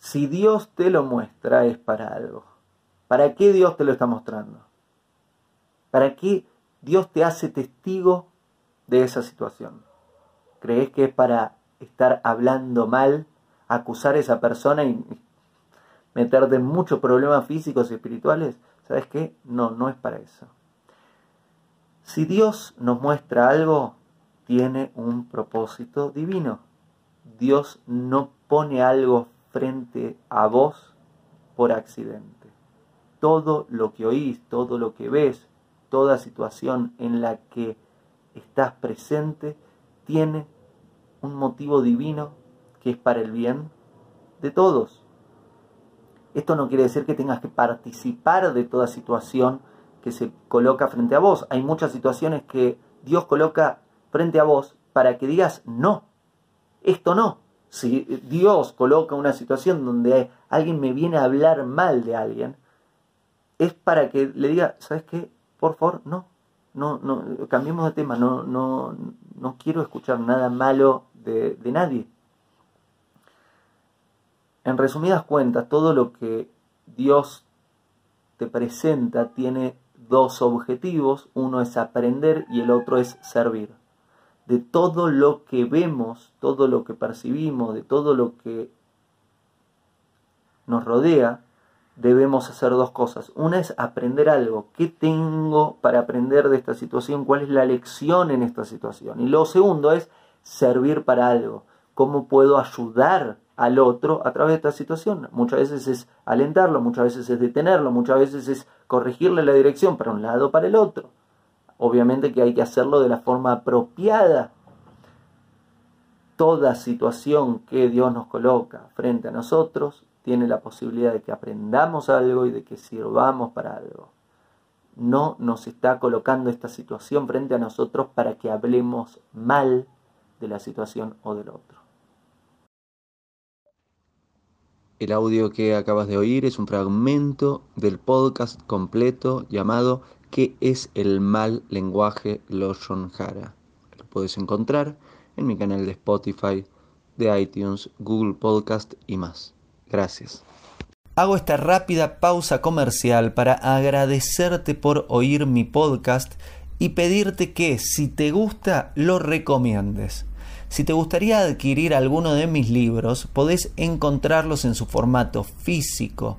Si Dios te lo muestra es para algo. ¿Para qué Dios te lo está mostrando? ¿Para qué Dios te hace testigo de esa situación? ¿Crees que es para estar hablando mal, acusar a esa persona y meterte en muchos problemas físicos y espirituales? ¿Sabes qué? No, no es para eso. Si Dios nos muestra algo, tiene un propósito divino. Dios no pone algo frente a vos por accidente. Todo lo que oís, todo lo que ves, toda situación en la que estás presente, tiene un motivo divino que es para el bien de todos. Esto no quiere decir que tengas que participar de toda situación que se coloca frente a vos. Hay muchas situaciones que Dios coloca frente a vos para que digas no, esto no. Si Dios coloca una situación donde alguien me viene a hablar mal de alguien, es para que le diga, ¿sabes qué? Por favor, no, no, no, cambiemos de tema, no, no, no quiero escuchar nada malo de, de nadie. En resumidas cuentas, todo lo que Dios te presenta tiene dos objetivos, uno es aprender y el otro es servir. De todo lo que vemos, todo lo que percibimos, de todo lo que nos rodea, debemos hacer dos cosas. Una es aprender algo. ¿Qué tengo para aprender de esta situación? ¿Cuál es la lección en esta situación? Y lo segundo es servir para algo. ¿Cómo puedo ayudar al otro a través de esta situación. Muchas veces es alentarlo, muchas veces es detenerlo, muchas veces es corregirle la dirección para un lado o para el otro. Obviamente que hay que hacerlo de la forma apropiada. Toda situación que Dios nos coloca frente a nosotros tiene la posibilidad de que aprendamos algo y de que sirvamos para algo. No nos está colocando esta situación frente a nosotros para que hablemos mal de la situación o del otro. El audio que acabas de oír es un fragmento del podcast completo llamado ¿Qué es el mal lenguaje Loshon Hara? Lo puedes encontrar en mi canal de Spotify, de iTunes, Google Podcast y más. Gracias. Hago esta rápida pausa comercial para agradecerte por oír mi podcast y pedirte que si te gusta lo recomiendes. Si te gustaría adquirir alguno de mis libros, podés encontrarlos en su formato físico